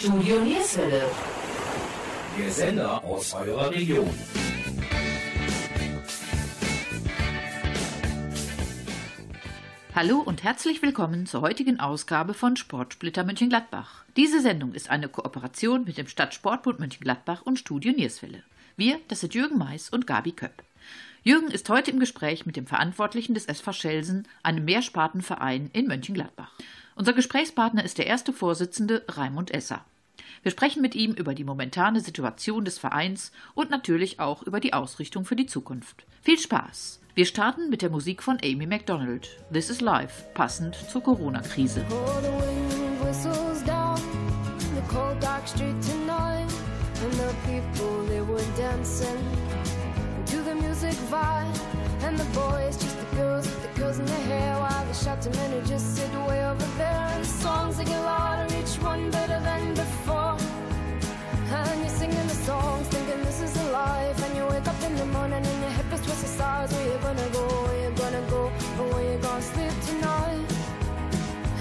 Studio Nierswelle. Der Sender aus eurer Region. Hallo und herzlich willkommen zur heutigen Ausgabe von Sportsplitter Mönchengladbach. Diese Sendung ist eine Kooperation mit dem Stadtsportbund Mönchengladbach und Studio Nierswelle. Wir, das sind Jürgen Mais und Gabi Köpp. Jürgen ist heute im Gespräch mit dem Verantwortlichen des SV Schelsen, einem Mehrspartenverein in Mönchengladbach. Unser Gesprächspartner ist der erste Vorsitzende Raimund Esser. Wir sprechen mit ihm über die momentane Situation des Vereins und natürlich auch über die Ausrichtung für die Zukunft. Viel Spaß! Wir starten mit der Musik von Amy MacDonald. This is Life, passend zur Corona-Krise. And the boys, just the girls with the girls in their hair While the shouting men who just sit way over there And the songs they get louder, each one better than before And you're singing the songs, thinking this is a life And you wake up in the morning and your hip is twisted sides Where you gonna go, where you gonna go, or where you gonna sleep tonight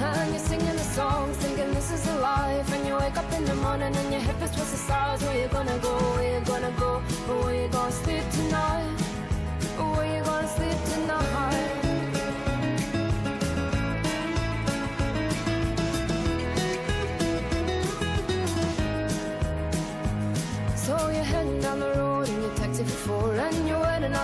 and you're singing the songs, thinking this is a life. And you wake up in the morning and your hip is twisted sides. Where you gonna go? Where you gonna go? Or where you gonna sleep tonight?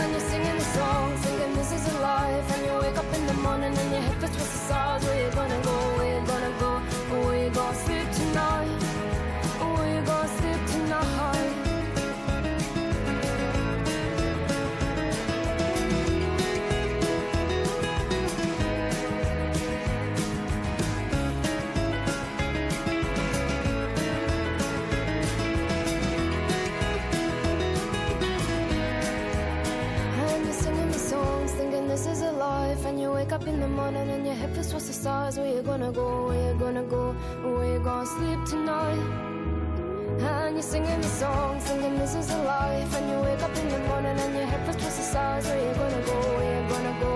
And you're singing the songs, thinking this is a life. And you wake up in the morning and your head feels twisted stars. Where you gonna go? Where you gonna go? Where you gonna sleep tonight? Where you gonna sleep tonight? Life. And you wake up in the morning and your head feels towards the stars. Where you gonna go? Where you gonna go? Where you gonna sleep tonight? And you're singing the song, singing this is a life. And you wake up in the morning and your head feels towards the stars. Where you gonna go? Where you gonna go?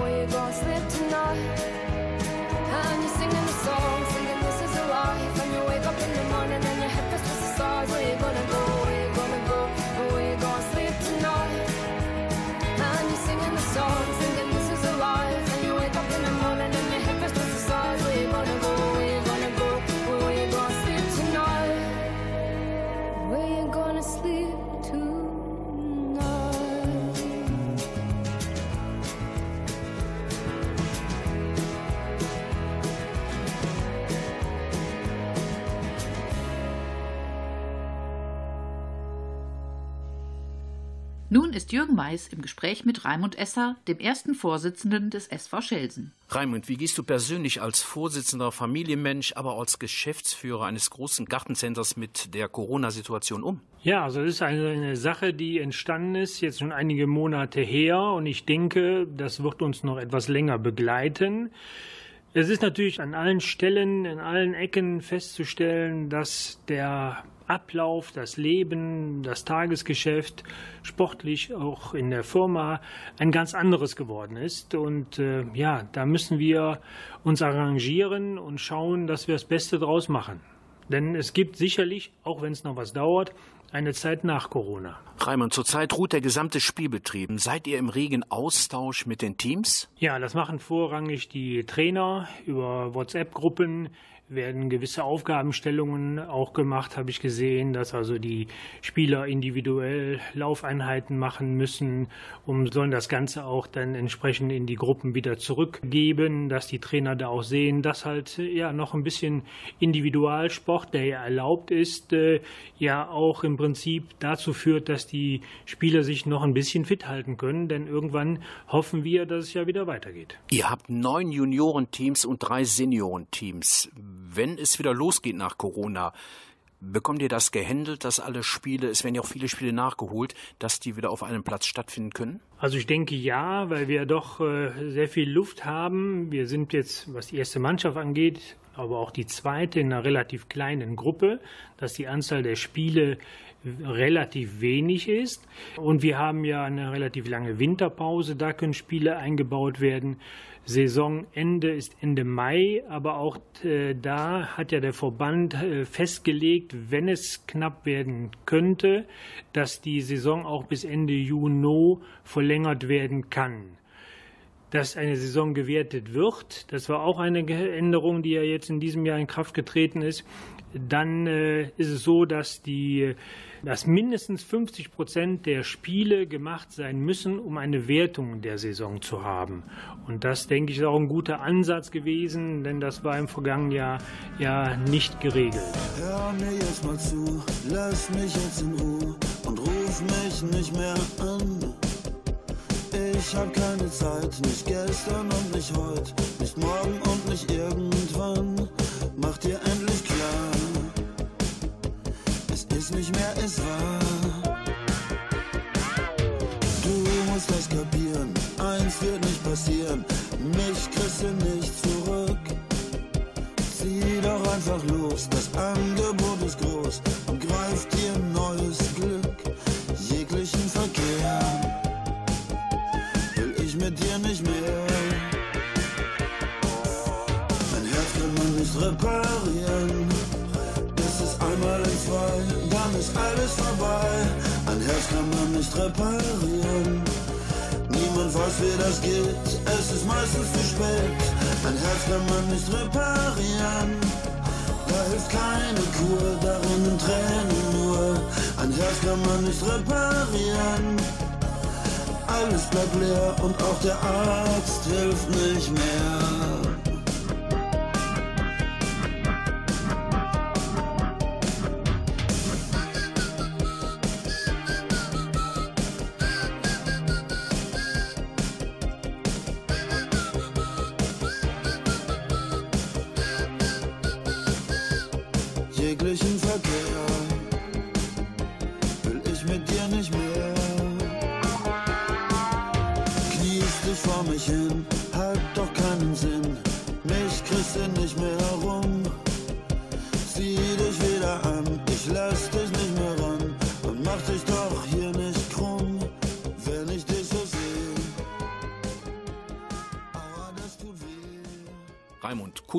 Where you gonna sleep tonight? And you're singing the songs, thinking this is a life. And you wake up in the morning and your head feels towards the. Where you gonna go? Where you gonna sleep tonight? Nun ist Jürgen Mais im Gespräch mit Raimund Esser, dem ersten Vorsitzenden des SV Schelsen. Raimund, wie gehst du persönlich als Vorsitzender, Familienmensch, aber als Geschäftsführer eines großen Gartencenters mit der Corona-Situation um? Ja, also das ist eine, eine Sache, die entstanden ist, jetzt schon einige Monate her und ich denke, das wird uns noch etwas länger begleiten. Es ist natürlich an allen Stellen, in allen Ecken festzustellen, dass der Ablauf, das Leben, das Tagesgeschäft, sportlich auch in der Firma ein ganz anderes geworden ist. Und äh, ja, da müssen wir uns arrangieren und schauen, dass wir das Beste draus machen. Denn es gibt sicherlich, auch wenn es noch was dauert, eine Zeit nach Corona. Raimund, zurzeit ruht der gesamte Spielbetrieb. Seid ihr im regen Austausch mit den Teams? Ja, das machen vorrangig die Trainer über WhatsApp-Gruppen werden gewisse Aufgabenstellungen auch gemacht, habe ich gesehen, dass also die Spieler individuell Laufeinheiten machen müssen, um sollen das Ganze auch dann entsprechend in die Gruppen wieder zurückgeben, dass die Trainer da auch sehen, dass halt ja noch ein bisschen Individualsport, der ja erlaubt ist, äh, ja auch im Prinzip dazu führt, dass die Spieler sich noch ein bisschen fit halten können, denn irgendwann hoffen wir, dass es ja wieder weitergeht. Ihr habt neun Juniorenteams und drei Seniorenteams. Wenn es wieder losgeht nach Corona, Bekommt ihr das gehandelt, dass alle Spiele, es werden ja auch viele Spiele nachgeholt, dass die wieder auf einem Platz stattfinden können? Also ich denke ja, weil wir doch äh, sehr viel Luft haben. Wir sind jetzt, was die erste Mannschaft angeht, aber auch die zweite in einer relativ kleinen Gruppe, dass die Anzahl der Spiele relativ wenig ist. Und wir haben ja eine relativ lange Winterpause, da können Spiele eingebaut werden. Saisonende ist Ende Mai, aber auch äh, da hat ja der Verband äh, festgelegt, wenn es knapp werden könnte, dass die Saison auch bis Ende Juni verlängert werden kann. Dass eine Saison gewertet wird, das war auch eine Änderung, die ja jetzt in diesem Jahr in Kraft getreten ist. Dann äh, ist es so, dass die dass mindestens 50 Prozent der Spiele gemacht sein müssen, um eine Wertung der Saison zu haben. Und das, denke ich, ist auch ein guter Ansatz gewesen, denn das war im vergangenen Jahr ja nicht geregelt. Hör mir jetzt mal zu, lass mich jetzt in Ruhe und ruf mich nicht mehr an. Ich hab keine Zeit, nicht gestern und nicht heute, nicht morgen und nicht irgendwann. Mach dir endlich klar nicht mehr es war. Du musst das kapieren, eins wird nicht passieren, mich kriegst du nicht zurück. Zieh doch einfach los, das Angebot ist groß und greif dir neues Glück. Jeglichen Verkehr will ich mit dir nicht mehr. Mein Herz kann man nicht reparieren, dann ist alles vorbei. Ein Herz kann man nicht reparieren. Niemand weiß, wie das geht, es ist meistens zu spät. Ein Herz kann man nicht reparieren. Da hilft keine Kur, darin Tränen nur. Ein Herz kann man nicht reparieren. Alles bleibt leer und auch der Arzt hilft nicht mehr.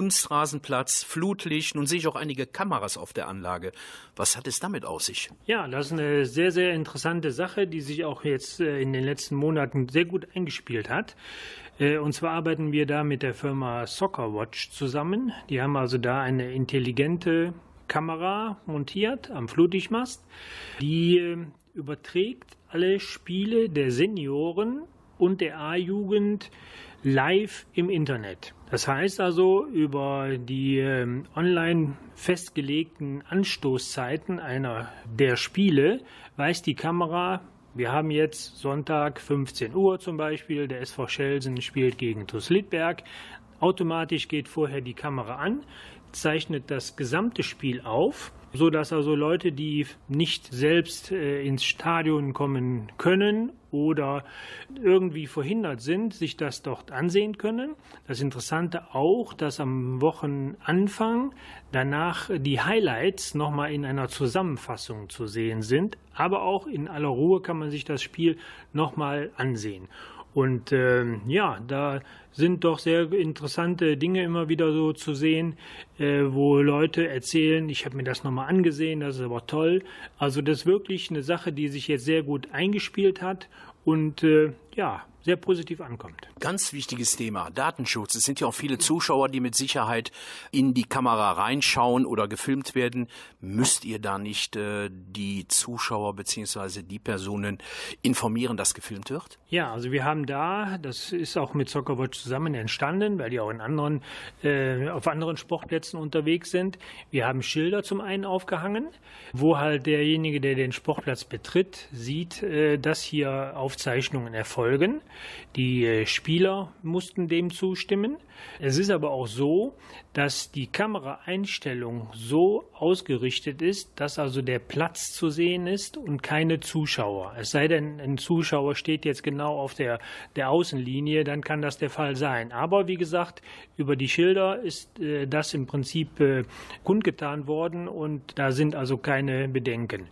Kunstrasenplatz, Flutlicht. Nun sehe ich auch einige Kameras auf der Anlage. Was hat es damit auf sich? Ja, das ist eine sehr, sehr interessante Sache, die sich auch jetzt äh, in den letzten Monaten sehr gut eingespielt hat. Äh, und zwar arbeiten wir da mit der Firma Soccerwatch zusammen. Die haben also da eine intelligente Kamera montiert am Flutlichtmast, die äh, überträgt alle Spiele der Senioren und der A-Jugend live im Internet. Das heißt also, über die ähm, online festgelegten Anstoßzeiten einer der Spiele weiß die Kamera, wir haben jetzt Sonntag 15 Uhr zum Beispiel, der SV Schelsen spielt gegen TuS Littberg. Automatisch geht vorher die Kamera an, zeichnet das gesamte Spiel auf so dass also Leute, die nicht selbst äh, ins Stadion kommen können oder irgendwie verhindert sind, sich das dort ansehen können. Das Interessante auch, dass am Wochenanfang danach die Highlights nochmal in einer Zusammenfassung zu sehen sind, aber auch in aller Ruhe kann man sich das Spiel nochmal ansehen. Und äh, ja, da sind doch sehr interessante Dinge immer wieder so zu sehen, äh, wo Leute erzählen, ich habe mir das nochmal angesehen, das ist aber toll. Also das ist wirklich eine Sache, die sich jetzt sehr gut eingespielt hat und äh, ja, sehr positiv ankommt. Ganz wichtiges Thema, Datenschutz. Es sind ja auch viele Zuschauer, die mit Sicherheit in die Kamera reinschauen oder gefilmt werden. Müsst ihr da nicht äh, die Zuschauer bzw. die Personen informieren, dass gefilmt wird? Ja, also wir haben da, das ist auch mit Soccerwatch zusammen entstanden, weil die auch in anderen, äh, auf anderen Sportplätzen unterwegs sind. Wir haben Schilder zum einen aufgehangen, wo halt derjenige, der den Sportplatz betritt, sieht, äh, dass hier Aufzeichnungen erfolgen folgen. Die äh, Spieler mussten dem zustimmen. Es ist aber auch so, dass die Kameraeinstellung so ausgerichtet ist, dass also der Platz zu sehen ist und keine Zuschauer. Es sei denn, ein Zuschauer steht jetzt genau auf der, der Außenlinie, dann kann das der Fall sein. Aber wie gesagt, über die Schilder ist äh, das im Prinzip äh, kundgetan worden und da sind also keine Bedenken.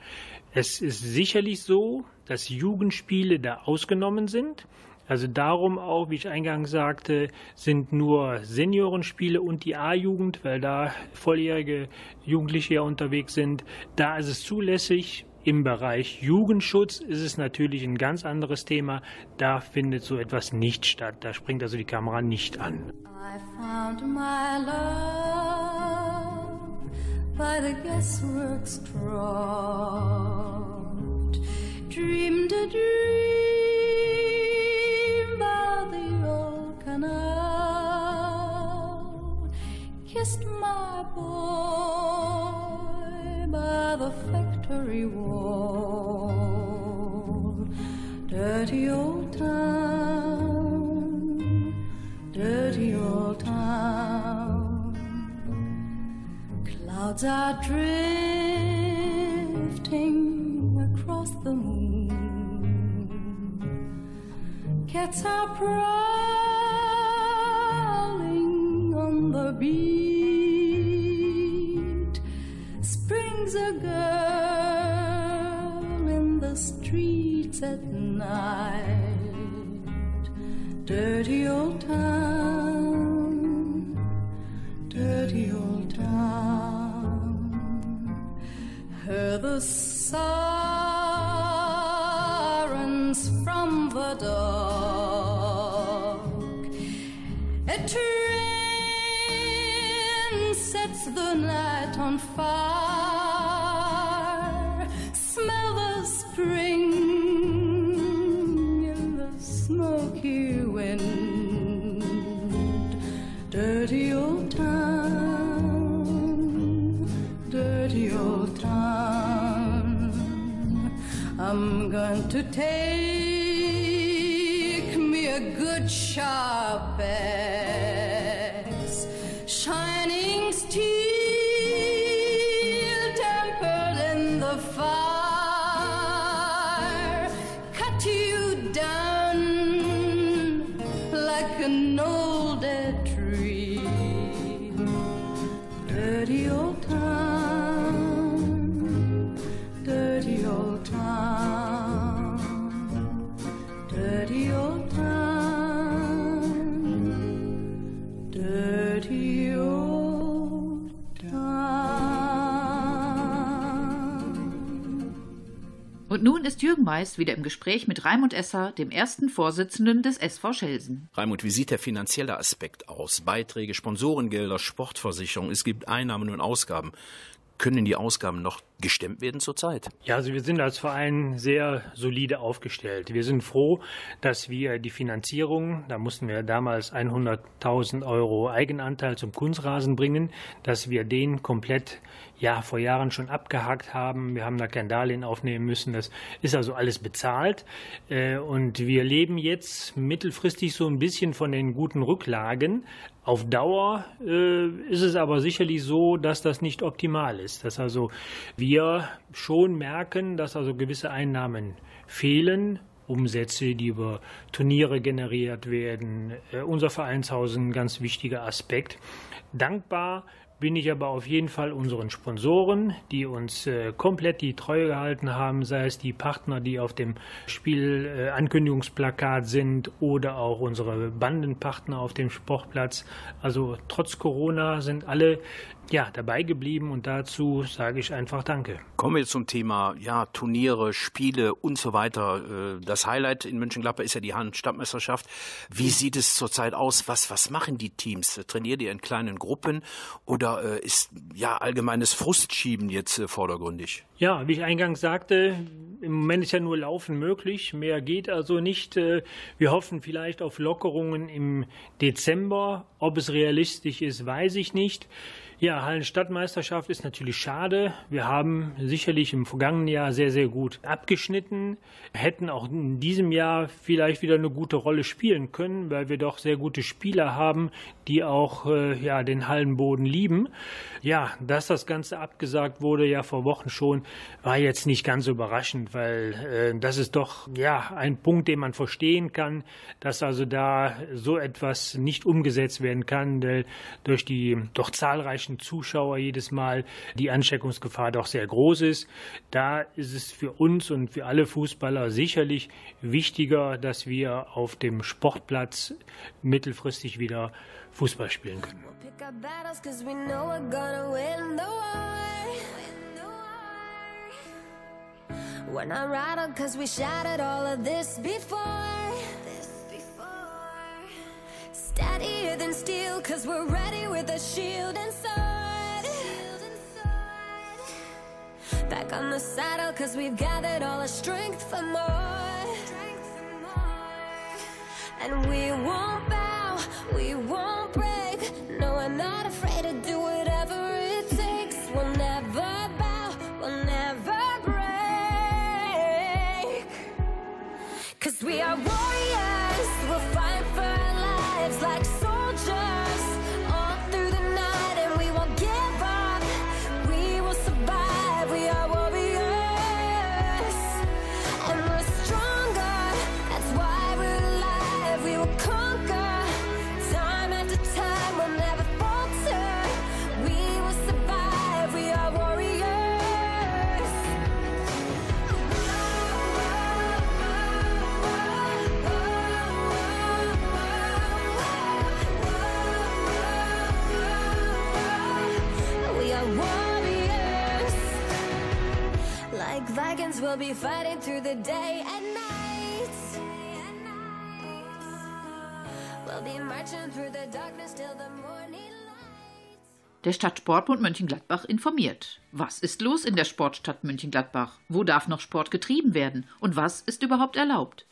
Es ist sicherlich so, dass Jugendspiele da ausgenommen sind. Also darum auch, wie ich eingangs sagte, sind nur Seniorenspiele und die A-Jugend, weil da volljährige Jugendliche ja unterwegs sind. Da ist es zulässig. Im Bereich Jugendschutz ist es natürlich ein ganz anderes Thema. Da findet so etwas nicht statt. Da springt also die Kamera nicht an. I found my love by the guesswork's draught. Dreamed a dream Kissed my boy by the factory wall. Dirty old town, dirty old town. Clouds are drifting across the moon. Cats are prowling on the beat. Streets at night. Dirty old town, dirty old town. Hear the sirens take Jürgen Meist wieder im Gespräch mit Raimund Esser, dem ersten Vorsitzenden des SV Schelsen. Raimund, wie sieht der finanzielle Aspekt aus? Beiträge, Sponsorengelder, Sportversicherung, es gibt Einnahmen und Ausgaben. Können die Ausgaben noch gestemmt werden zurzeit? Ja, also wir sind als Verein sehr solide aufgestellt. Wir sind froh, dass wir die Finanzierung, da mussten wir damals 100.000 Euro Eigenanteil zum Kunstrasen bringen, dass wir den komplett ja vor Jahren schon abgehakt haben. Wir haben da kein Darlehen aufnehmen müssen. Das ist also alles bezahlt. Äh, Und wir leben jetzt mittelfristig so ein bisschen von den guten Rücklagen. Auf Dauer äh, ist es aber sicherlich so, dass das nicht optimal ist. Dass also wir schon merken, dass also gewisse Einnahmen fehlen. Umsätze, die über Turniere generiert werden. Äh, unser Vereinshaus ist ein ganz wichtiger Aspekt. Dankbar bin ich aber auf jeden Fall unseren Sponsoren, die uns äh, komplett die Treue gehalten haben, sei es die Partner, die auf dem Spiel äh, sind oder auch unsere Bandenpartner auf dem Sportplatz. Also trotz Corona sind alle ja, dabei geblieben und dazu sage ich einfach Danke. Kommen wir zum Thema ja, Turniere, Spiele und so weiter. Äh, Das Highlight in Mönchengladbach ist ja die Hand-Stadtmeisterschaft. Wie sieht es zurzeit aus? Was, was machen die Teams? Trainiert ihr in kleinen Gruppen oder äh, ist ja allgemeines Frustschieben jetzt äh, vordergründig? Ja, wie ich eingangs sagte, im Moment ist ja nur Laufen möglich. Mehr geht also nicht. Äh, Wir hoffen vielleicht auf Lockerungen im Dezember. Ob es realistisch ist, weiß ich nicht. Ja, Hallenstadtmeisterschaft ist natürlich schade. Wir haben sicherlich im vergangenen Jahr sehr, sehr gut abgeschnitten, hätten auch in diesem Jahr vielleicht wieder eine gute Rolle spielen können, weil wir doch sehr gute Spieler haben, die auch äh, ja, den Hallenboden lieben. Ja, dass das Ganze abgesagt wurde, ja vor Wochen schon, war jetzt nicht ganz überraschend, weil äh, das ist doch ja ein Punkt, den man verstehen kann, dass also da so etwas nicht umgesetzt werden kann, weil durch die doch zahlreichen zahlreichen Zuschauer jedes Mal die Ansteckungsgefahr doch sehr groß ist. Da ist es für uns und für alle Fußballer sicherlich wichtiger, dass wir auf dem Sportplatz mittelfristig wieder Fußball spielen können. We're not rattled cause we shouted all of this before. Steadier than steel, cause we're ready with a shield and sword. Back on the saddle, cause we've gathered all our strength for more. And we won't bow, we won't we are warriors, we'll be fighting through the day and night. We'll be marching through the darkness till the morning. Der Stadtsportbund Mönchengladbach informiert. Was ist los in der Sportstadt Mönchengladbach? Wo darf noch Sport getrieben werden? Und was ist überhaupt erlaubt?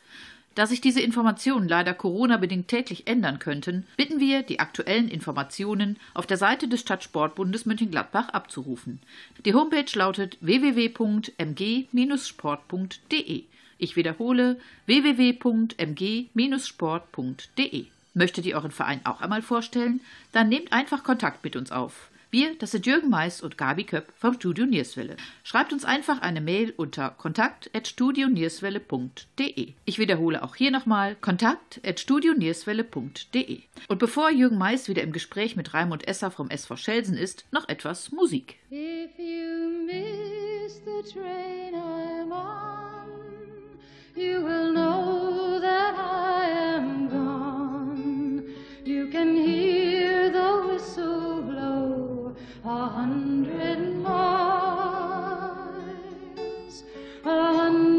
Da sich diese Informationen leider Corona-bedingt täglich ändern könnten, bitten wir, die aktuellen Informationen auf der Seite des Stadtsportbundes Mönchengladbach abzurufen. Die Homepage lautet www.mg-sport.de. Ich wiederhole www.mg-sport.de. Möchtet ihr euren Verein auch einmal vorstellen? Dann nehmt einfach Kontakt mit uns auf. Wir, das sind Jürgen Mais und Gabi Köpp vom Studio Nierswelle. Schreibt uns einfach eine Mail unter kontakt.studionierswelle.de. Ich wiederhole auch hier nochmal kontakt.studionierswelle.de. Und bevor Jürgen Mais wieder im Gespräch mit Raimund Esser vom SV Schelsen ist, noch etwas Musik. If you miss the train I'm on, you will know that I a hundred miles, a hundred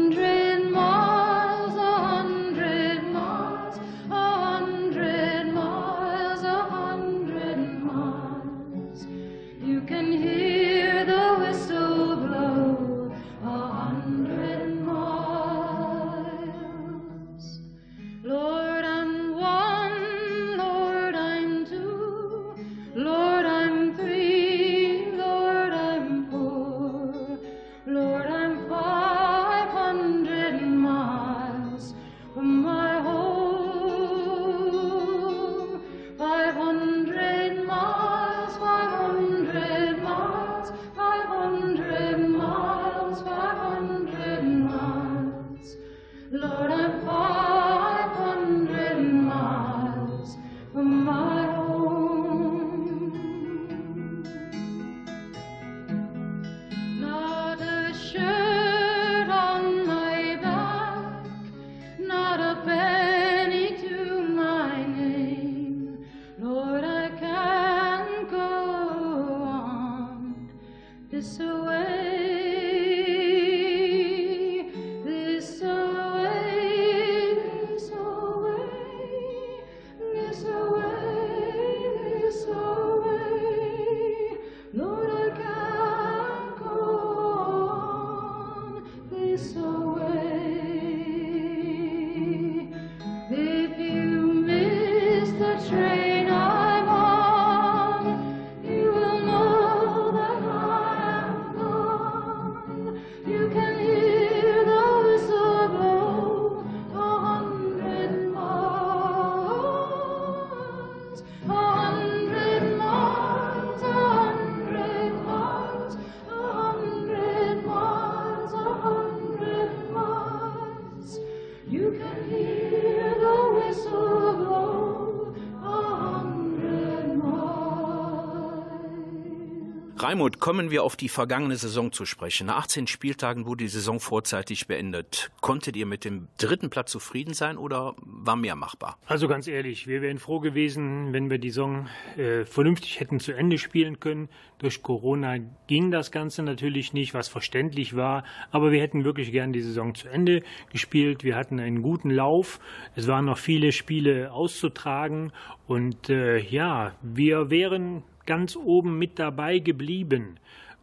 Raimund, kommen wir auf die vergangene Saison zu sprechen. Nach 18 Spieltagen wurde die Saison vorzeitig beendet. Konntet ihr mit dem dritten Platz zufrieden sein oder war mehr machbar? Also ganz ehrlich, wir wären froh gewesen, wenn wir die Saison äh, vernünftig hätten zu Ende spielen können. Durch Corona ging das Ganze natürlich nicht, was verständlich war, aber wir hätten wirklich gern die Saison zu Ende gespielt. Wir hatten einen guten Lauf. Es waren noch viele Spiele auszutragen und äh, ja, wir wären ganz oben mit dabei geblieben.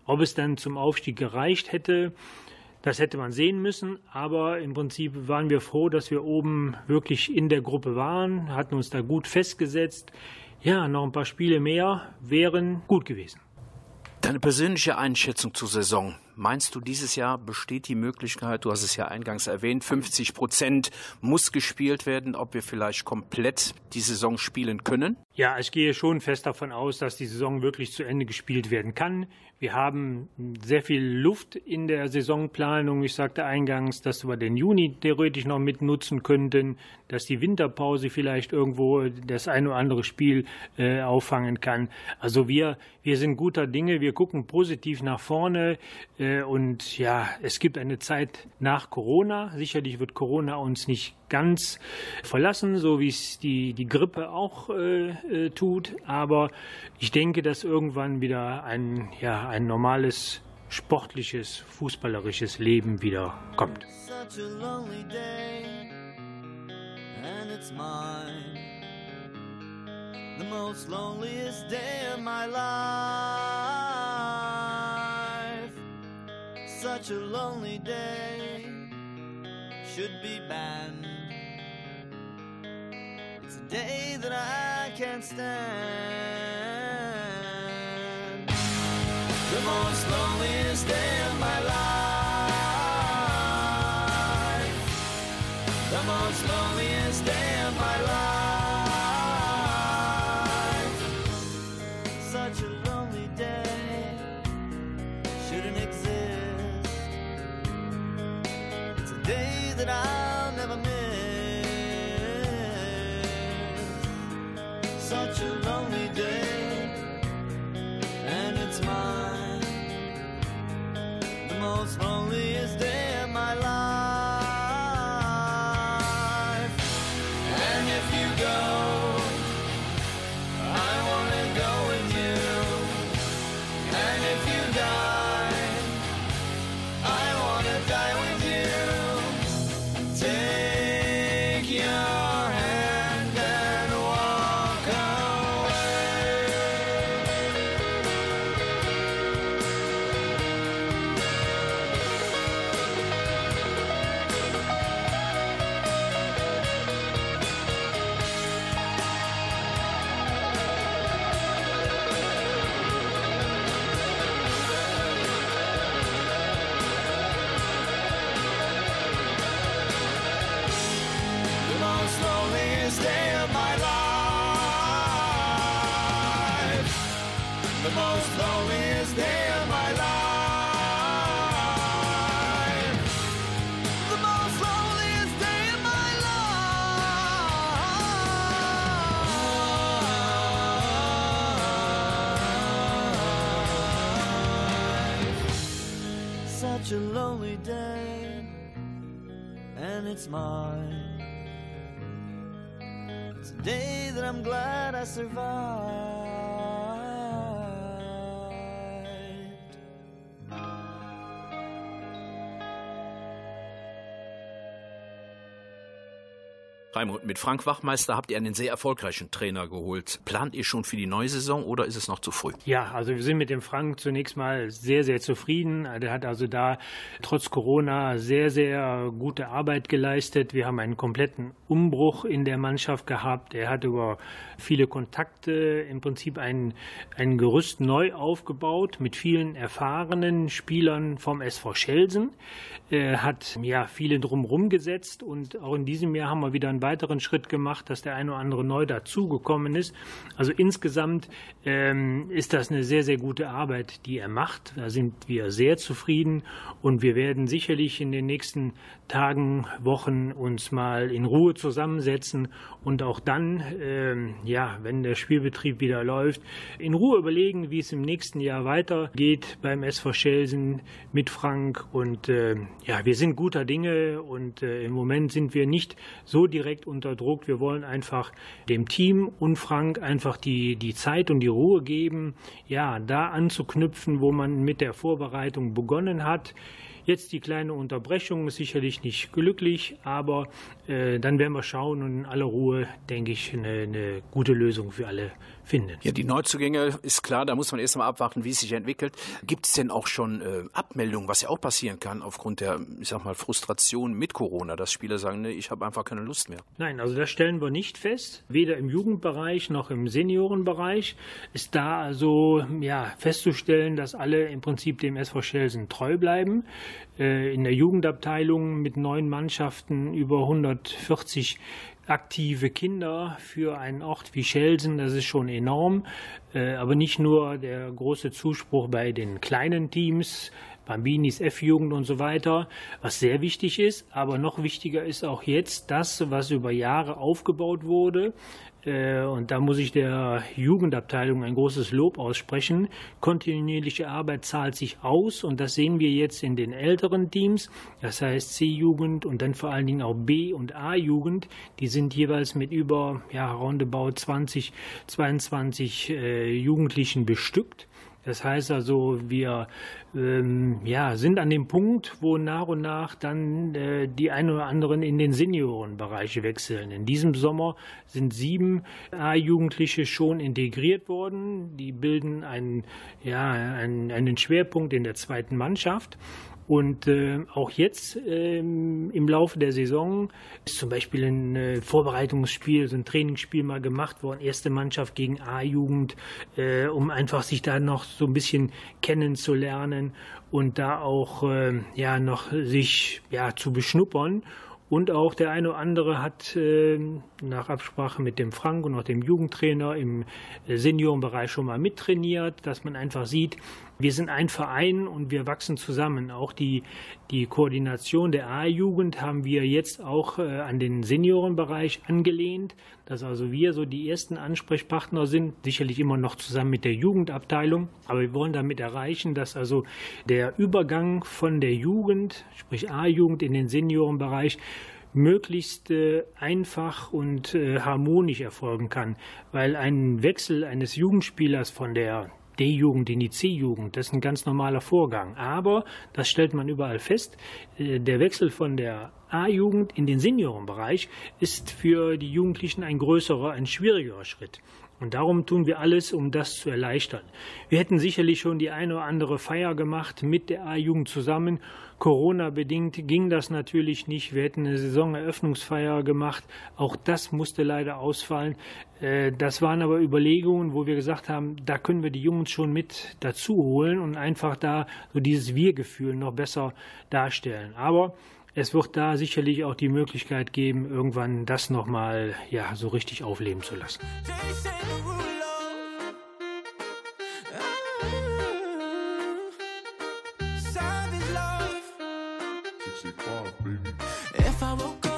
Ob es dann zum Aufstieg gereicht hätte, das hätte man sehen müssen, aber im Prinzip waren wir froh, dass wir oben wirklich in der Gruppe waren, hatten uns da gut festgesetzt. Ja, noch ein paar Spiele mehr wären gut gewesen. Deine persönliche Einschätzung zur Saison. Meinst du, dieses Jahr besteht die Möglichkeit, du hast es ja eingangs erwähnt, 50 Prozent muss gespielt werden, ob wir vielleicht komplett die Saison spielen können? Ja, ich gehe schon fest davon aus, dass die Saison wirklich zu Ende gespielt werden kann. Wir haben sehr viel Luft in der Saisonplanung. Ich sagte eingangs, dass wir den Juni theoretisch noch mit nutzen könnten, dass die Winterpause vielleicht irgendwo das ein oder andere Spiel äh, auffangen kann. Also wir, wir sind guter Dinge, wir gucken positiv nach vorne. Äh, und ja, es gibt eine Zeit nach Corona. Sicherlich wird Corona uns nicht ganz verlassen, so wie es die, die Grippe auch äh, äh, tut. Aber ich denke, dass irgendwann wieder ein, ja, ein normales sportliches, fußballerisches Leben wieder kommt. The most loneliest day of my life. Such a lonely day should be banned. It's a day that I can't stand. The most loneliest day of my life. The most loneliest Such a lonely day and it's mine. It's a day that I'm glad I survived. Raimund, mit Frank Wachmeister habt ihr einen sehr erfolgreichen Trainer geholt. Plant ihr schon für die neue Saison oder ist es noch zu früh? Ja, also wir sind mit dem Frank zunächst mal sehr, sehr zufrieden. Der hat also da trotz Corona sehr, sehr gute Arbeit geleistet. Wir haben einen kompletten Umbruch in der Mannschaft gehabt. Er hat über viele Kontakte im Prinzip ein, ein Gerüst neu aufgebaut mit vielen erfahrenen Spielern vom SV Schelsen. Er hat ja viele drumherum gesetzt und auch in diesem Jahr haben wir wieder ein weiteren Schritt gemacht, dass der eine oder andere neu dazugekommen ist. Also insgesamt ähm, ist das eine sehr, sehr gute Arbeit, die er macht. Da sind wir sehr zufrieden und wir werden sicherlich in den nächsten Tagen, Wochen uns mal in Ruhe zusammensetzen und auch dann, ähm, ja, wenn der Spielbetrieb wieder läuft, in Ruhe überlegen, wie es im nächsten Jahr weitergeht beim SV Schelsen mit Frank. Und äh, ja, wir sind guter Dinge und äh, im Moment sind wir nicht so direkt unter Druck. Wir wollen einfach dem Team und Frank einfach die, die Zeit und die Ruhe geben, ja, da anzuknüpfen, wo man mit der Vorbereitung begonnen hat. Jetzt die kleine Unterbrechung ist sicherlich nicht glücklich, aber äh, dann werden wir schauen und in aller Ruhe, denke ich, eine, eine gute Lösung für alle finden. Ja, die Neuzugänge ist klar, da muss man erst mal abwarten, wie es sich entwickelt. Gibt es denn auch schon äh, Abmeldungen, was ja auch passieren kann aufgrund der, ich sag mal, Frustration mit Corona, dass Spieler sagen, nee, ich habe einfach keine Lust mehr? Nein, also das stellen wir nicht fest. Weder im Jugendbereich noch im Seniorenbereich ist da also ja, festzustellen, dass alle im Prinzip dem SV Schelsen treu bleiben. Äh, in der Jugendabteilung mit neun Mannschaften über 140 aktive Kinder für einen Ort wie Schelsen, das ist schon enorm. Äh, aber nicht nur der große Zuspruch bei den kleinen Teams, Bambinis, F-Jugend und so weiter, was sehr wichtig ist. Aber noch wichtiger ist auch jetzt das, was über Jahre aufgebaut wurde. Äh, und da muss ich der Jugendabteilung ein großes Lob aussprechen. Kontinuierliche Arbeit zahlt sich aus und das sehen wir jetzt in den älteren Teams, das heißt C-Jugend und dann vor allen Dingen auch B- und A-Jugend. Die sind jeweils mit über ja, roundabout 20, 22 äh, Jugendlichen bestückt. Das heißt also, wir ähm, ja, sind an dem Punkt, wo nach und nach dann äh, die ein oder anderen in den Seniorenbereich wechseln. In diesem Sommer sind sieben A-Jugendliche schon integriert worden. Die bilden einen, ja, einen, einen Schwerpunkt in der zweiten Mannschaft. Und äh, auch jetzt ähm, im Laufe der Saison ist zum Beispiel ein äh, Vorbereitungsspiel, so ein Trainingsspiel mal gemacht worden, erste Mannschaft gegen A-Jugend, äh, um einfach sich da noch so ein bisschen kennenzulernen und da auch äh, ja noch sich ja zu beschnuppern. Und auch der eine oder andere hat äh, nach Absprache mit dem Frank und auch dem Jugendtrainer im äh, Seniorenbereich schon mal mittrainiert, dass man einfach sieht, wir sind ein Verein und wir wachsen zusammen. Auch die, die Koordination der A-Jugend haben wir jetzt auch äh, an den Seniorenbereich angelehnt, dass also wir so die ersten Ansprechpartner sind, sicherlich immer noch zusammen mit der Jugendabteilung, aber wir wollen damit erreichen, dass also der Übergang von der Jugend, sprich A-Jugend in den Seniorenbereich, möglichst äh, einfach und äh, harmonisch erfolgen kann, weil ein Wechsel eines Jugendspielers von der D-Jugend in die C-Jugend. Das ist ein ganz normaler Vorgang. Aber, das stellt man überall fest, äh, der Wechsel von der A-Jugend in den Seniorenbereich ist für die Jugendlichen ein größerer, ein schwierigerer Schritt. Und darum tun wir alles, um das zu erleichtern. Wir hätten sicherlich schon die eine oder andere Feier gemacht mit der A-Jugend zusammen. Corona-bedingt ging das natürlich nicht. Wir hätten eine Saisoneröffnungsfeier gemacht. Auch das musste leider ausfallen. Äh, das waren aber Überlegungen, wo wir gesagt haben, da können wir die Jungs schon mit dazu holen und einfach da so dieses Wir-Gefühl noch besser darstellen. Aber es wird da sicherlich auch die Möglichkeit geben, irgendwann das nochmal ja, so richtig aufleben zu lassen. If I woke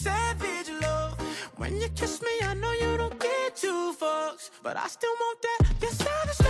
savage love. When you kiss me, I know you don't get two fucks, but I still want that. Your savage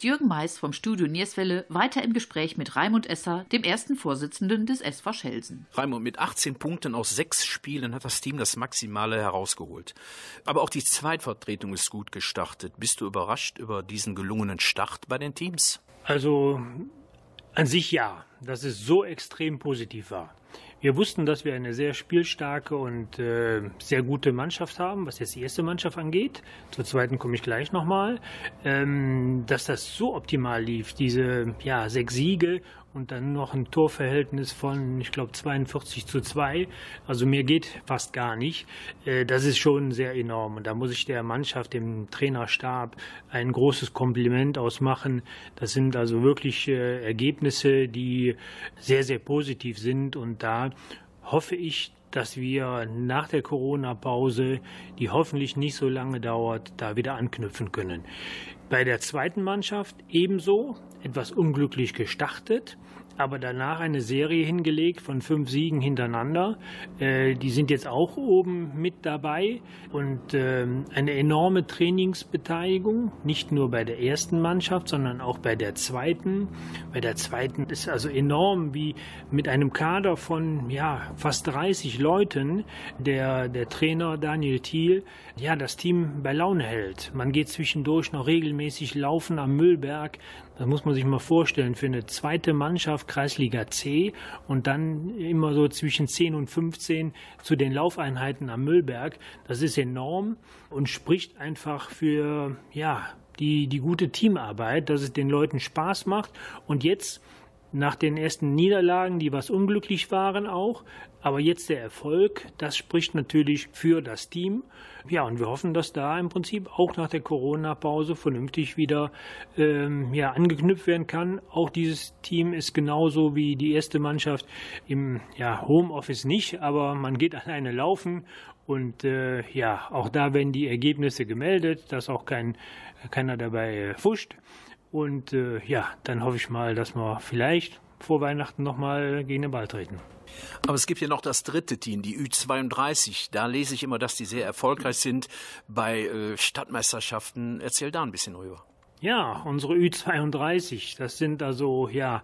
Ist Jürgen Mais vom Studio Nierswelle weiter im Gespräch mit Raimund Esser, dem ersten Vorsitzenden des SV Schelsen. Raimund, mit 18 Punkten aus sechs Spielen hat das Team das Maximale herausgeholt. Aber auch die Zweitvertretung ist gut gestartet. Bist du überrascht über diesen gelungenen Start bei den Teams? Also an sich ja, dass es so extrem positiv war. Wir wussten, dass wir eine sehr spielstarke und äh, sehr gute Mannschaft haben, was jetzt die erste Mannschaft angeht. Zur zweiten komme ich gleich nochmal. Ähm, dass das so optimal lief, diese ja, sechs Siege und dann noch ein Torverhältnis von, ich glaube, 42 zu 2. Also mir geht fast gar nicht. Äh, das ist schon sehr enorm. Und da muss ich der Mannschaft, dem Trainerstab, ein großes Kompliment ausmachen. Das sind also wirklich äh, Ergebnisse, die sehr, sehr positiv sind. Und da hoffe ich, dass wir nach der Corona-Pause, die hoffentlich nicht so lange dauert, da wieder anknüpfen können. Bei der zweiten Mannschaft ebenso etwas unglücklich gestartet, aber danach eine Serie hingelegt von fünf Siegen hintereinander. Äh, die sind jetzt auch oben mit dabei und ähm, eine enorme Trainingsbeteiligung, nicht nur bei der ersten Mannschaft, sondern auch bei der zweiten. Bei der zweiten ist also enorm, wie mit einem Kader von ja, fast 30 Leuten der, der Trainer Daniel Thiel ja, das Team bei Laune hält. Man geht zwischendurch noch regelmäßig laufen am Müllberg. Das muss man sich mal vorstellen für eine zweite Mannschaft Kreisliga C und dann immer so zwischen 10 und 15 zu den Laufeinheiten am Müllberg. Das ist enorm und spricht einfach für ja, die, die gute Teamarbeit, dass es den Leuten Spaß macht. Und jetzt nach den ersten Niederlagen, die was unglücklich waren auch, aber jetzt der Erfolg, das spricht natürlich für das Team. Ja, und wir hoffen, dass da im Prinzip auch nach der Corona-Pause vernünftig wieder ähm, ja, angeknüpft werden kann. Auch dieses Team ist genauso wie die erste Mannschaft im ja, Homeoffice nicht, aber man geht alleine laufen und äh, ja, auch da werden die Ergebnisse gemeldet, dass auch kein, keiner dabei äh. Und äh, ja, dann hoffe ich mal, dass wir vielleicht vor Weihnachten nochmal gegen den Ball treten. Aber es gibt ja noch das dritte Team, die Ü32. Da lese ich immer, dass die sehr erfolgreich sind bei äh, Stadtmeisterschaften. Erzähl da ein bisschen rüber. Ja, unsere Ü32, das sind also ja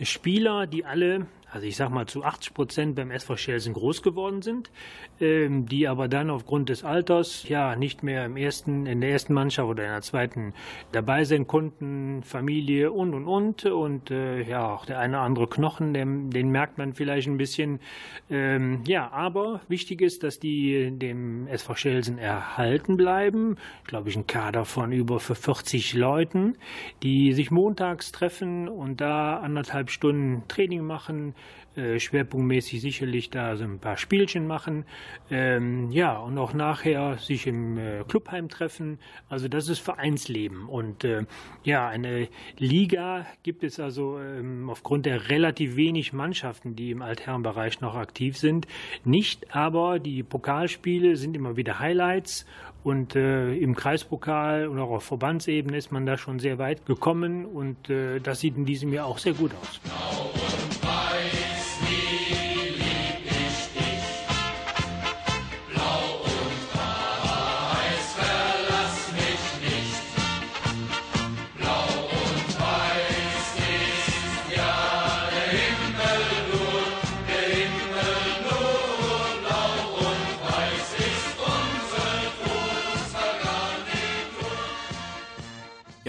Spieler, die alle, also ich sag mal zu 80 Prozent beim SV Schelsen groß geworden sind, ähm, die aber dann aufgrund des Alters ja nicht mehr im ersten, in der ersten Mannschaft oder in der zweiten dabei sein konnten, Familie und und und und äh, ja auch der eine oder andere Knochen, den, den merkt man vielleicht ein bisschen. Ähm, ja, aber wichtig ist, dass die dem SV Schelsen erhalten bleiben. Glaube ich, ein Kader von über 40 Leuten, die sich montags treffen und da anderthalb Stunden Training machen, äh, schwerpunktmäßig sicherlich da so ein paar Spielchen machen, ähm, ja, und auch nachher sich im äh, Clubheim treffen. Also das ist Vereinsleben. Und äh, ja, eine Liga gibt es also ähm, aufgrund der relativ wenig Mannschaften, die im Altherrenbereich noch aktiv sind, nicht, aber die Pokalspiele sind immer wieder Highlights und äh, im Kreispokal und auch auf Verbandsebene ist man da schon sehr weit gekommen und äh, das sieht in diesem Jahr auch sehr gut aus.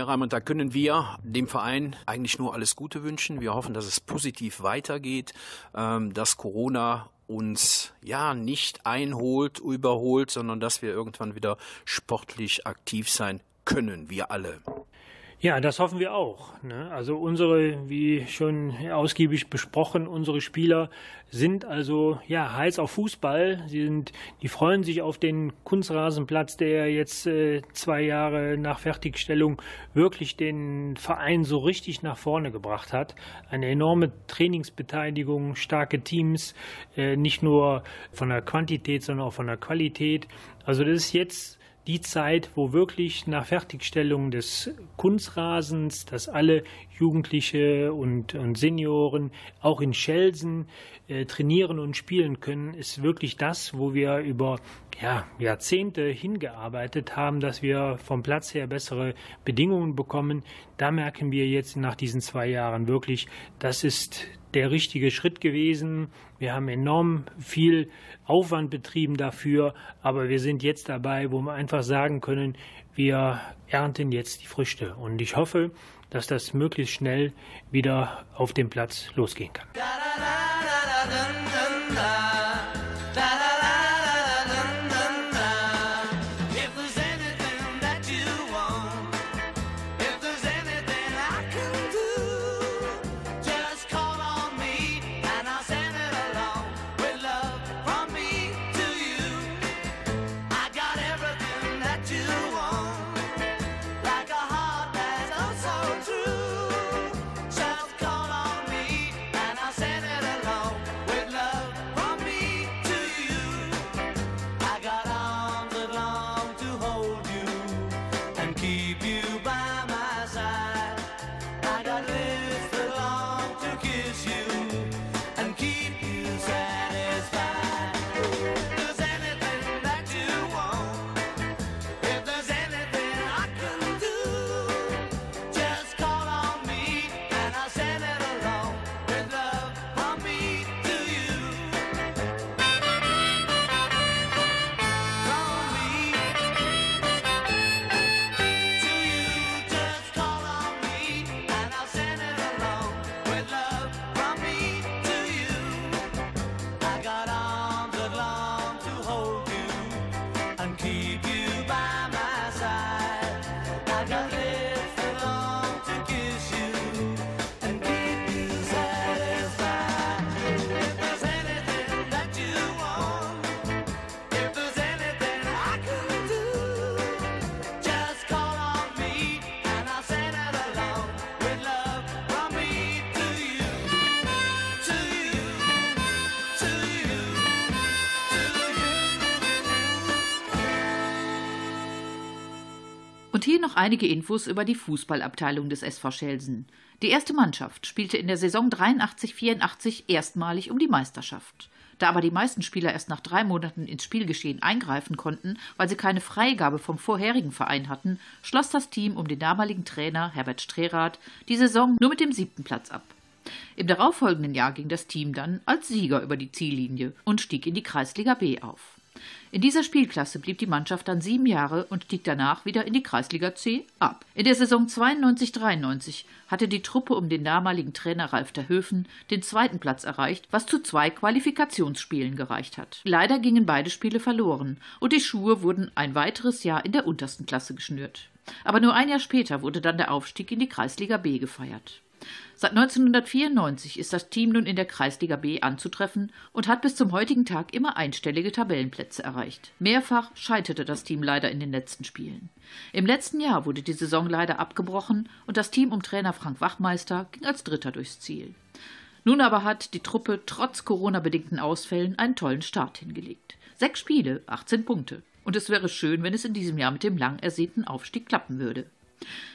Ja, Raimund, da können wir dem Verein eigentlich nur alles Gute wünschen. Wir hoffen, dass es positiv weitergeht, ähm, dass Corona uns ja nicht einholt, überholt, sondern dass wir irgendwann wieder sportlich aktiv sein können, wir alle. Ja, das hoffen wir auch. Ne? Also unsere, wie schon ausgiebig besprochen, unsere Spieler sind also ja heiß auf Fußball. Sie sind, die freuen sich auf den Kunstrasenplatz, der jetzt äh, zwei Jahre nach Fertigstellung wirklich den Verein so richtig nach vorne gebracht hat. Eine enorme Trainingsbeteiligung, starke Teams, äh, nicht nur von der Quantität, sondern auch von der Qualität. Also das ist jetzt die Zeit, wo wirklich nach Fertigstellung des Kunstrasens, dass alle Jugendliche und, und Senioren auch in Schelsen äh, trainieren und spielen können, ist wirklich das, wo wir über ja, Jahrzehnte hingearbeitet haben, dass wir vom Platz her bessere Bedingungen bekommen. Da merken wir jetzt nach diesen zwei Jahren wirklich, das ist der richtige Schritt gewesen. Wir haben enorm viel Aufwand betrieben dafür, aber wir sind jetzt dabei, wo wir einfach sagen können, wir ernten jetzt die Früchte. Und ich hoffe, dass das möglichst schnell wieder auf dem Platz losgehen kann. If noch einige Infos über die Fußballabteilung des SV Schelsen. Die erste Mannschaft spielte in der Saison 83-84 erstmalig um die Meisterschaft. Da aber die meisten Spieler erst nach drei Monaten ins Spielgeschehen eingreifen konnten, weil sie keine Freigabe vom vorherigen Verein hatten, schloss das Team um den damaligen Trainer Herbert Strehrath die Saison nur mit dem siebten Platz ab. Im darauffolgenden Jahr ging das Team dann als Sieger über die Ziellinie und stieg in die Kreisliga B auf. In dieser Spielklasse blieb die Mannschaft dann sieben Jahre und stieg danach wieder in die Kreisliga C ab. In der Saison 92-93 hatte die Truppe um den damaligen Trainer Ralf Verhöfen den zweiten Platz erreicht, was zu zwei Qualifikationsspielen gereicht hat. Leider gingen beide Spiele verloren und die Schuhe wurden ein weiteres Jahr in der untersten Klasse geschnürt. Aber nur ein Jahr später wurde dann der Aufstieg in die Kreisliga B gefeiert. Seit 1994 ist das Team nun in der Kreisliga B anzutreffen und hat bis zum heutigen Tag immer einstellige Tabellenplätze erreicht. Mehrfach scheiterte das Team leider in den letzten Spielen. Im letzten Jahr wurde die Saison leider abgebrochen und das Team um Trainer Frank Wachmeister ging als Dritter durchs Ziel. Nun aber hat die Truppe trotz Corona-bedingten Ausfällen einen tollen Start hingelegt. Sechs Spiele, 18 Punkte. Und es wäre schön, wenn es in diesem Jahr mit dem lang ersehnten Aufstieg klappen würde.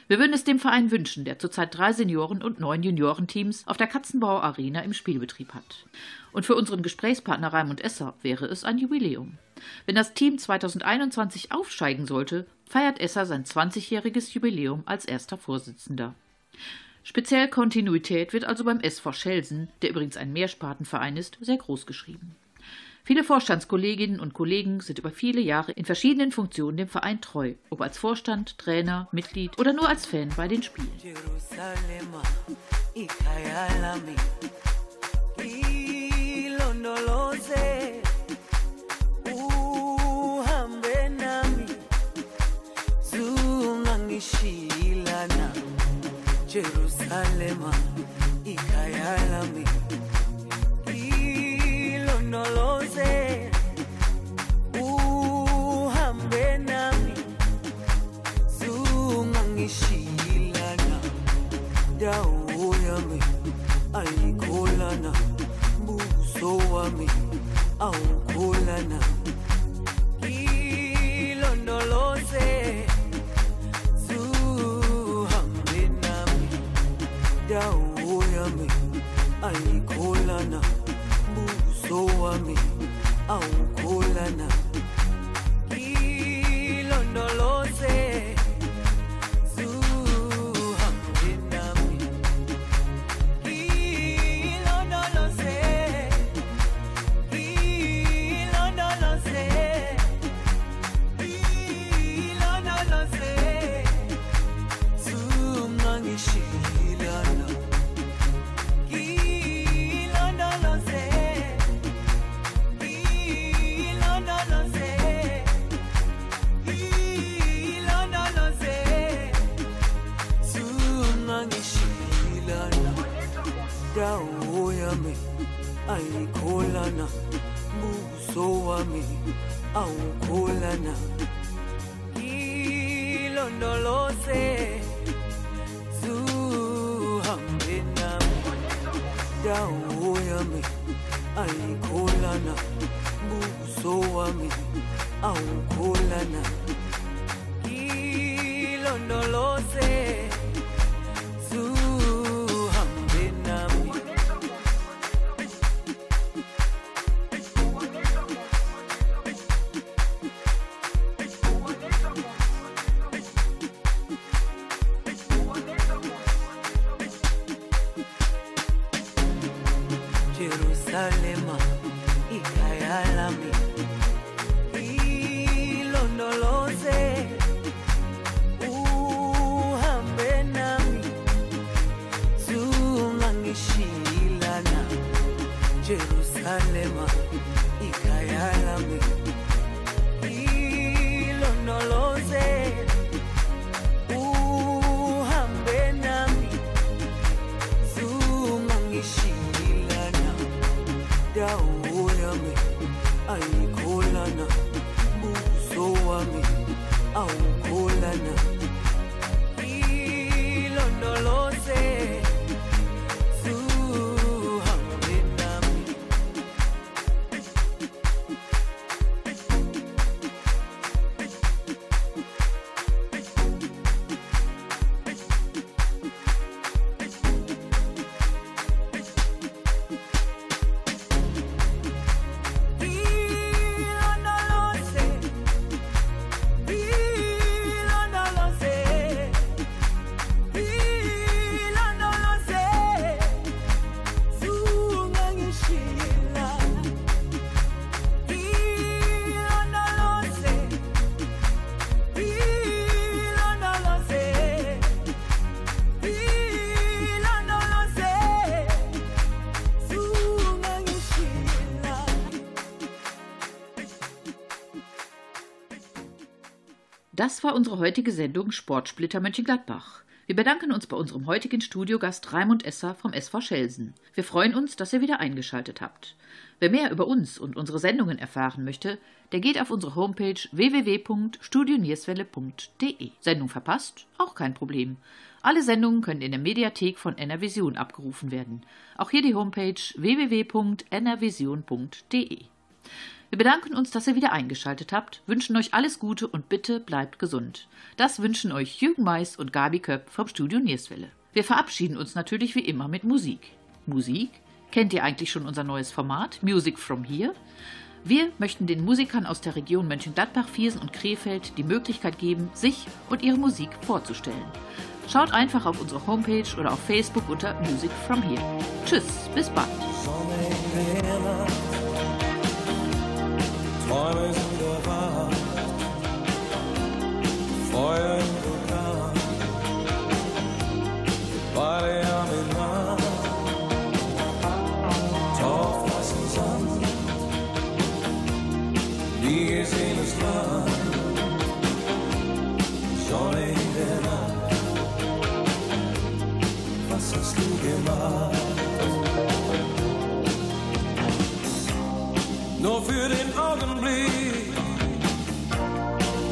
Wir würden es dem Verein wünschen, der zurzeit drei Senioren- und neun Juniorenteams auf der Katzenbauer Arena im Spielbetrieb hat. Und für unseren Gesprächspartner Raimund Esser wäre es ein Jubiläum. Wenn das Team 2021 aufsteigen sollte, feiert Esser sein 20-jähriges Jubiläum als erster Vorsitzender. Speziell Kontinuität wird also beim SV Schelsen, der übrigens ein Mehrspartenverein ist, sehr groß geschrieben. Viele Vorstandskolleginnen und Kollegen sind über viele Jahre in verschiedenen Funktionen dem Verein treu, ob als Vorstand, Trainer, Mitglied oder nur als Fan bei den Spielen. Jerusalema, ikhaya lami. unoloze, uhambe nami, sungangishilana dawo yami ayikholana buso wami awukholana ilondoloze suhambe nami dawo yami ayikholana buso wami awukholana dawo yami ayikholana buso wami awukholana ilondoloze Das war unsere heutige Sendung Sportsplitter Mönchengladbach. Wir bedanken uns bei unserem heutigen Studiogast Raimund Esser vom SV Schelsen. Wir freuen uns, dass ihr wieder eingeschaltet habt. Wer mehr über uns und unsere Sendungen erfahren möchte, der geht auf unsere Homepage www.studionierswelle.de. Sendung verpasst? Auch kein Problem. Alle Sendungen können in der Mediathek von NRVision abgerufen werden. Auch hier die Homepage www.nrvision.de. Wir bedanken uns, dass ihr wieder eingeschaltet habt, wünschen euch alles Gute und bitte bleibt gesund. Das wünschen euch Jürgen Mais und Gabi Köpp vom Studio Nierswelle. Wir verabschieden uns natürlich wie immer mit Musik. Musik? Kennt ihr eigentlich schon unser neues Format Music from Here? Wir möchten den Musikern aus der Region Mönchengladbach, Viersen und Krefeld die Möglichkeit geben, sich und ihre Musik vorzustellen. Schaut einfach auf unsere Homepage oder auf Facebook unter Music from Here. Tschüss, bis bald. Träume sind erwacht. Freuen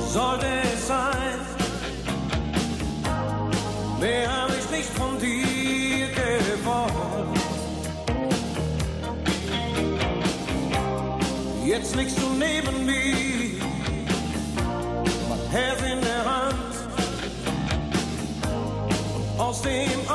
sollte es sein. Mehr habe ich nicht von dir gewollt. Jetzt liegst du neben mir, mein Herz in der Hand. Und aus dem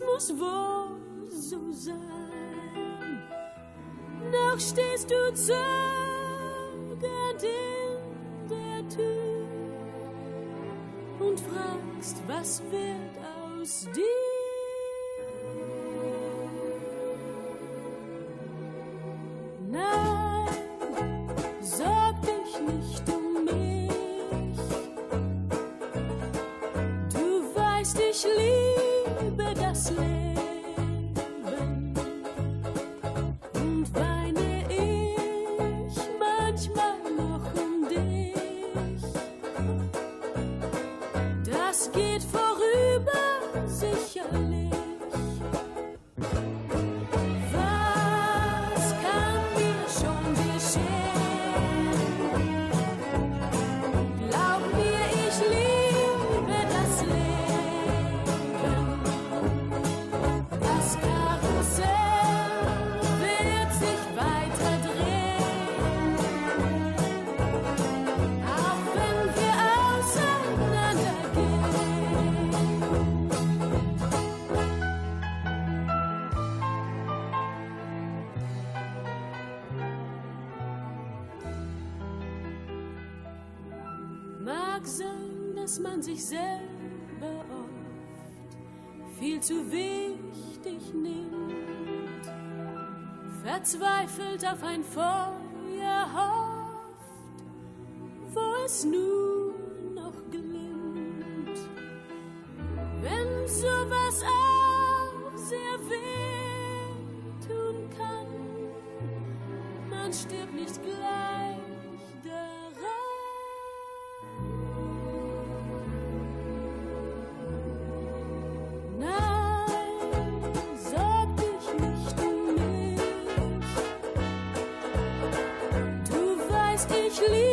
es muss wohl so sein. Noch stehst du zögernd in der Tür und fragst, was wird aus dir? Das geht man sich selber oft viel zu wichtig nimmt, verzweifelt auf ein Feuer hofft, wo es nur noch glimmt. Wenn sowas auch sehr weh tun kann, man stirbt Please.